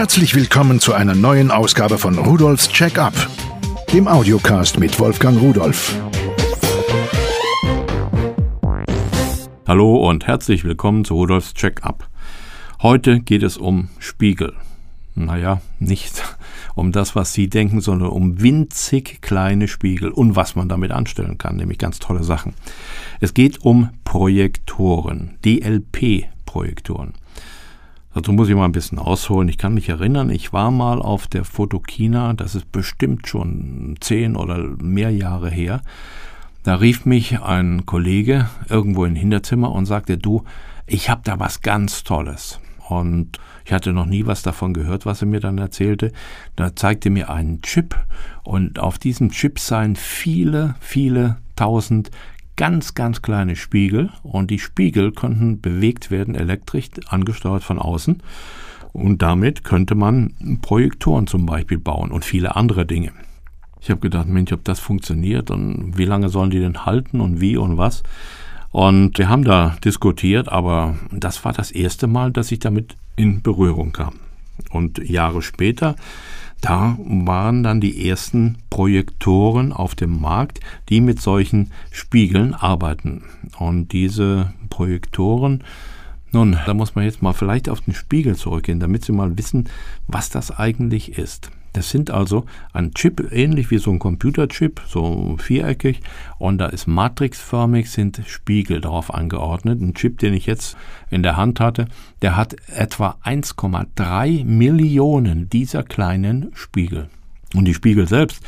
Herzlich willkommen zu einer neuen Ausgabe von Rudolfs Check-up, dem Audiocast mit Wolfgang Rudolf. Hallo und herzlich willkommen zu Rudolfs Check-up. Heute geht es um Spiegel. Naja, nicht um das, was Sie denken, sondern um winzig kleine Spiegel und was man damit anstellen kann, nämlich ganz tolle Sachen. Es geht um Projektoren, DLP-Projektoren. Dazu muss ich mal ein bisschen ausholen. Ich kann mich erinnern, ich war mal auf der Fotokina, das ist bestimmt schon zehn oder mehr Jahre her. Da rief mich ein Kollege irgendwo im Hinterzimmer und sagte, du, ich habe da was ganz Tolles. Und ich hatte noch nie was davon gehört, was er mir dann erzählte. Da zeigte mir einen Chip und auf diesem Chip seien viele, viele tausend ganz, ganz kleine Spiegel und die Spiegel konnten bewegt werden, elektrisch angesteuert von außen. Und damit könnte man Projektoren zum Beispiel bauen und viele andere Dinge. Ich habe gedacht, Mensch, ob das funktioniert und wie lange sollen die denn halten und wie und was. Und wir haben da diskutiert, aber das war das erste Mal, dass ich damit in Berührung kam. Und Jahre später da waren dann die ersten Projektoren auf dem Markt, die mit solchen Spiegeln arbeiten. Und diese Projektoren, nun, da muss man jetzt mal vielleicht auf den Spiegel zurückgehen, damit Sie mal wissen, was das eigentlich ist. Das sind also ein Chip, ähnlich wie so ein Computerchip, so viereckig, und da ist matrixförmig, sind Spiegel darauf angeordnet. Ein Chip, den ich jetzt in der Hand hatte, der hat etwa 1,3 Millionen dieser kleinen Spiegel. Und die Spiegel selbst,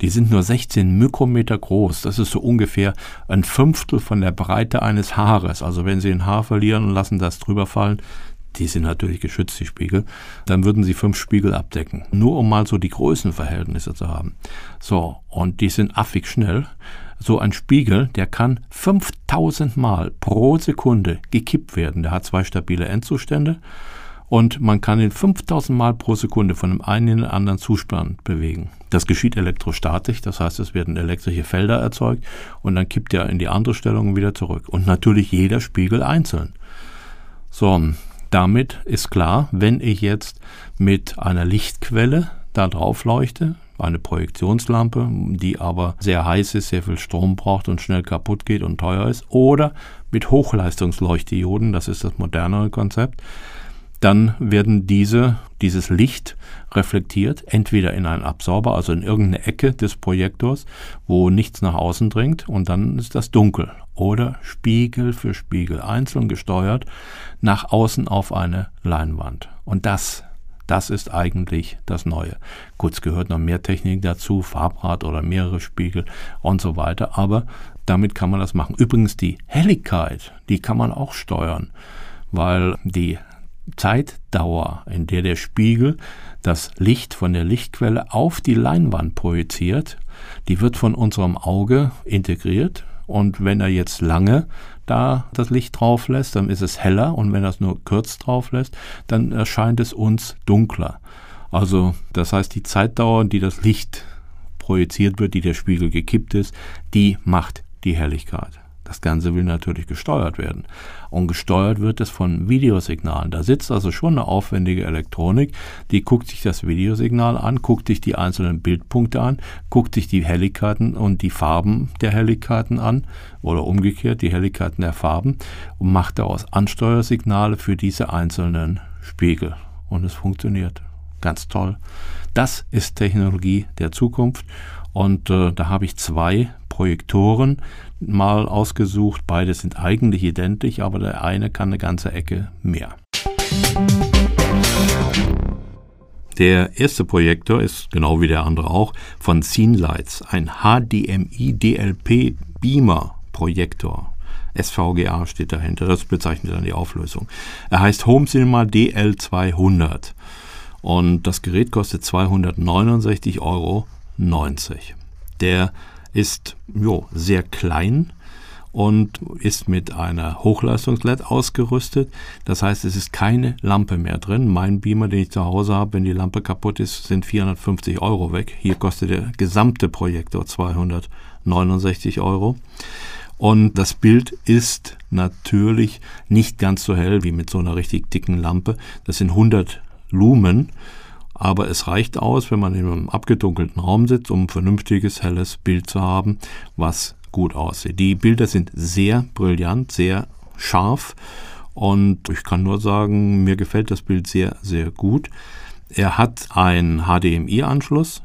die sind nur 16 Mikrometer groß. Das ist so ungefähr ein Fünftel von der Breite eines Haares. Also wenn Sie ein Haar verlieren und lassen das drüber fallen, die sind natürlich geschützt, die Spiegel, dann würden sie fünf Spiegel abdecken. Nur um mal so die Größenverhältnisse zu haben. So, und die sind affig schnell. So ein Spiegel, der kann 5000 Mal pro Sekunde gekippt werden. Der hat zwei stabile Endzustände und man kann ihn 5000 Mal pro Sekunde von dem einen in den anderen Zustand bewegen. Das geschieht elektrostatisch, das heißt, es werden elektrische Felder erzeugt und dann kippt er in die andere Stellung wieder zurück. Und natürlich jeder Spiegel einzeln. So, damit ist klar, wenn ich jetzt mit einer Lichtquelle da drauf leuchte, eine Projektionslampe, die aber sehr heiß ist, sehr viel Strom braucht und schnell kaputt geht und teuer ist, oder mit Hochleistungsleuchtdioden, das ist das modernere Konzept, dann werden diese, dieses Licht reflektiert, entweder in einen Absorber, also in irgendeine Ecke des Projektors, wo nichts nach außen dringt, und dann ist das dunkel. Oder Spiegel für Spiegel, einzeln gesteuert, nach außen auf eine Leinwand. Und das, das ist eigentlich das Neue. Es gehört noch mehr Technik dazu, Farbrad oder mehrere Spiegel und so weiter, aber damit kann man das machen. Übrigens die Helligkeit, die kann man auch steuern, weil die Zeitdauer, in der der Spiegel das Licht von der Lichtquelle auf die Leinwand projiziert, die wird von unserem Auge integriert und wenn er jetzt lange da das Licht drauf lässt, dann ist es heller und wenn er es nur kurz drauf lässt, dann erscheint es uns dunkler. Also das heißt, die Zeitdauer, die das Licht projiziert wird, die der Spiegel gekippt ist, die macht die Helligkeit. Das Ganze will natürlich gesteuert werden. Und gesteuert wird es von Videosignalen. Da sitzt also schon eine aufwendige Elektronik, die guckt sich das Videosignal an, guckt sich die einzelnen Bildpunkte an, guckt sich die Helligkeiten und die Farben der Helligkeiten an oder umgekehrt die Helligkeiten der Farben und macht daraus Ansteuersignale für diese einzelnen Spiegel. Und es funktioniert. Ganz toll. Das ist Technologie der Zukunft. Und äh, da habe ich zwei Projektoren mal ausgesucht. Beide sind eigentlich identisch, aber der eine kann eine ganze Ecke mehr. Der erste Projektor ist genau wie der andere auch von Scenelights, ein HDMI DLP Beamer Projektor. SVGA steht dahinter, das bezeichnet dann die Auflösung. Er heißt Home Cinema DL200 und das Gerät kostet 269,90 Euro. Der ist jo, sehr klein und ist mit einer Hochleistungs-LED ausgerüstet. Das heißt, es ist keine Lampe mehr drin. Mein Beamer, den ich zu Hause habe, wenn die Lampe kaputt ist, sind 450 Euro weg. Hier kostet der gesamte Projektor 269 Euro. Und das Bild ist natürlich nicht ganz so hell wie mit so einer richtig dicken Lampe. Das sind 100 Lumen, aber es reicht aus, wenn man in einem abgedunkelten Raum sitzt, um ein vernünftiges, helles Bild zu haben, was gut aussieht. Die Bilder sind sehr brillant, sehr scharf und ich kann nur sagen, mir gefällt das Bild sehr, sehr gut. Er hat einen HDMI-Anschluss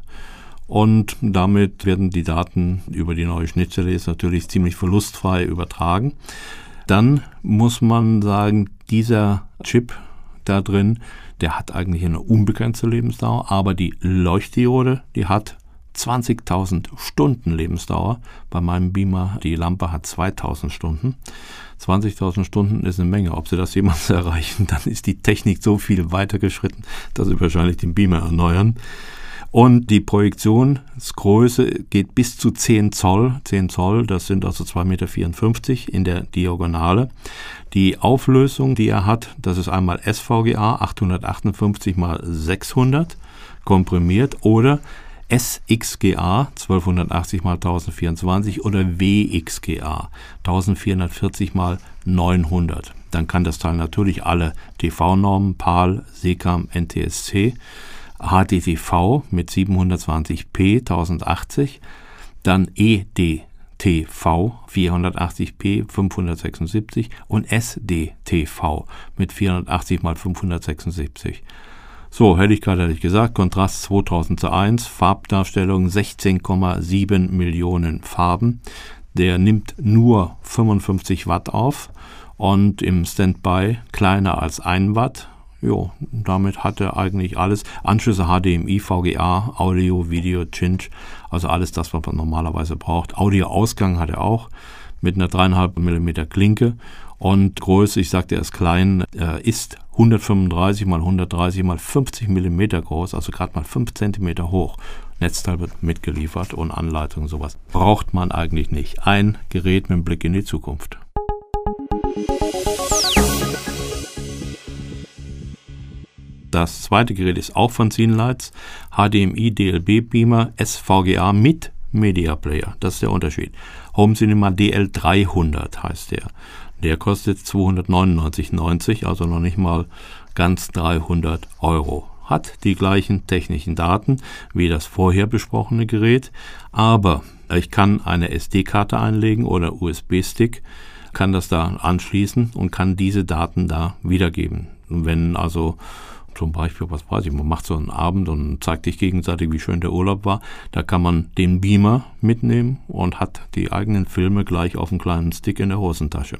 und damit werden die Daten über die neue Schnittstelle natürlich ziemlich verlustfrei übertragen. Dann muss man sagen, dieser Chip da drin, der hat eigentlich eine unbegrenzte Lebensdauer, aber die Leuchtdiode, die hat 20.000 Stunden Lebensdauer. Bei meinem Beamer, die Lampe hat 2.000 Stunden. 20.000 Stunden ist eine Menge. Ob sie das jemals erreichen, dann ist die Technik so viel weiter geschritten, dass sie wahrscheinlich den Beamer erneuern. Und die Projektionsgröße geht bis zu 10 Zoll. 10 Zoll, das sind also 2,54 Meter in der Diagonale. Die Auflösung, die er hat, das ist einmal SVGA 858 mal 600 komprimiert oder SXGA 1280 mal 1024 oder WXGA 1440 mal 900. Dann kann das Teil natürlich alle TV-Normen, PAL, SECAM, NTSC, HDTV mit 720p 1080, dann EDTV 480p 576 und SDTV mit 480 mal 576. So, Helligkeit hatte ich gesagt, Kontrast 2000 zu 1, Farbdarstellung 16,7 Millionen Farben. Der nimmt nur 55 Watt auf und im Standby kleiner als 1 Watt. Jo, damit hat er eigentlich alles. Anschlüsse HDMI, VGA, Audio, Video, Cinch, also alles das, was man normalerweise braucht. Audioausgang hat er auch mit einer 3,5 mm Klinke und Größe, ich sagte, er ist klein, äh, ist 135 mal 130 mal 50 mm groß, also gerade mal 5 cm hoch. Netzteil wird mitgeliefert und Anleitung sowas. Braucht man eigentlich nicht. Ein Gerät mit einem Blick in die Zukunft. Das zweite Gerät ist auch von Scenelights, HDMI DLB Beamer SVGA mit Media Player. Das ist der Unterschied. Home Cinema DL300 heißt der. Der kostet 299,90, also noch nicht mal ganz 300 Euro. Hat die gleichen technischen Daten wie das vorher besprochene Gerät, aber ich kann eine SD-Karte einlegen oder USB-Stick, kann das da anschließen und kann diese Daten da wiedergeben. Wenn also zum Beispiel, was weiß ich, man macht so einen Abend und zeigt sich gegenseitig, wie schön der Urlaub war. Da kann man den Beamer mitnehmen und hat die eigenen Filme gleich auf einem kleinen Stick in der Hosentasche.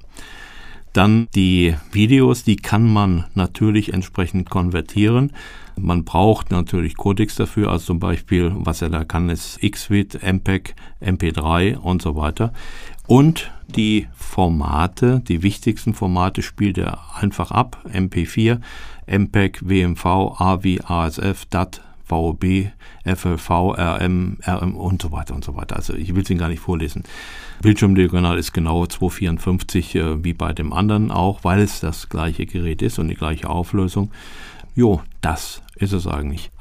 Dann die Videos, die kann man natürlich entsprechend konvertieren. Man braucht natürlich Codecs dafür, also zum Beispiel, was er da kann, ist XVID, MPEG, MP3 und so weiter. Und die Formate, die wichtigsten Formate spielt er einfach ab. MP4, MPEG, WMV, AVI, ASF, DAT, VOB, FLV, RM, RM und so weiter und so weiter. Also ich will es Ihnen gar nicht vorlesen. Bildschirmdiagonal ist genau 254 äh, wie bei dem anderen auch, weil es das gleiche Gerät ist und die gleiche Auflösung. Jo, das ist es eigentlich.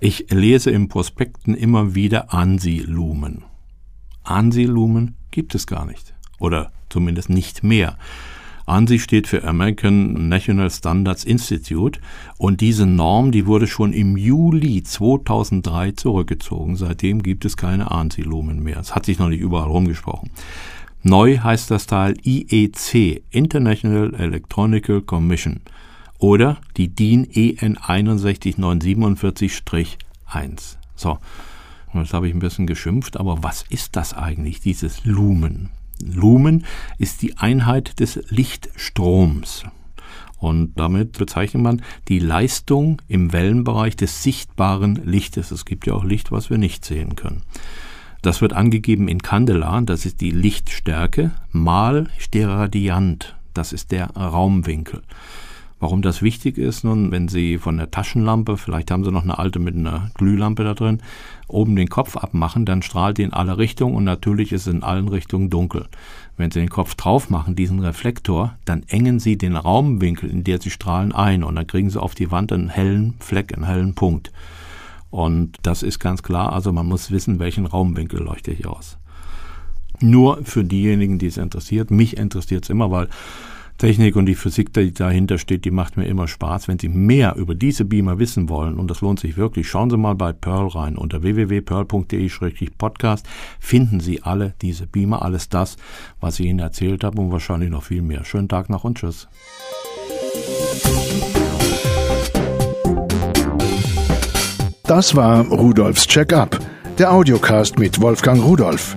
Ich lese im Prospekten immer wieder ANSI-Lumen. ANSI-Lumen gibt es gar nicht. Oder zumindest nicht mehr. ANSI steht für American National Standards Institute und diese Norm, die wurde schon im Juli 2003 zurückgezogen. Seitdem gibt es keine ANSI-Lumen mehr. Es hat sich noch nicht überall rumgesprochen. Neu heißt das Teil IEC, International Electronical Commission, oder die DIN EN 61947-1. So, jetzt habe ich ein bisschen geschimpft, aber was ist das eigentlich, dieses Lumen? Lumen ist die Einheit des Lichtstroms. Und damit bezeichnet man die Leistung im Wellenbereich des sichtbaren Lichtes. Es gibt ja auch Licht, was wir nicht sehen können. Das wird angegeben in Candela, das ist die Lichtstärke, mal Steradiant, das ist der Raumwinkel. Warum das wichtig ist, nun, wenn Sie von der Taschenlampe, vielleicht haben Sie noch eine alte mit einer Glühlampe da drin, oben den Kopf abmachen, dann strahlt die in alle Richtungen und natürlich ist es in allen Richtungen dunkel. Wenn Sie den Kopf drauf machen, diesen Reflektor, dann engen Sie den Raumwinkel, in der Sie strahlen, ein und dann kriegen Sie auf die Wand einen hellen Fleck, einen hellen Punkt. Und das ist ganz klar, also man muss wissen, welchen Raumwinkel leuchte ich aus. Nur für diejenigen, die es interessiert, mich interessiert es immer, weil Technik und die Physik, die dahinter steht, die macht mir immer Spaß. Wenn Sie mehr über diese Beamer wissen wollen, und das lohnt sich wirklich, schauen Sie mal bei Pearl rein. Unter www.pearl.de-podcast finden Sie alle diese Beamer, alles das, was ich Ihnen erzählt habe und wahrscheinlich noch viel mehr. Schönen Tag noch und tschüss. Das war Rudolfs Check-up, der Audiocast mit Wolfgang Rudolf.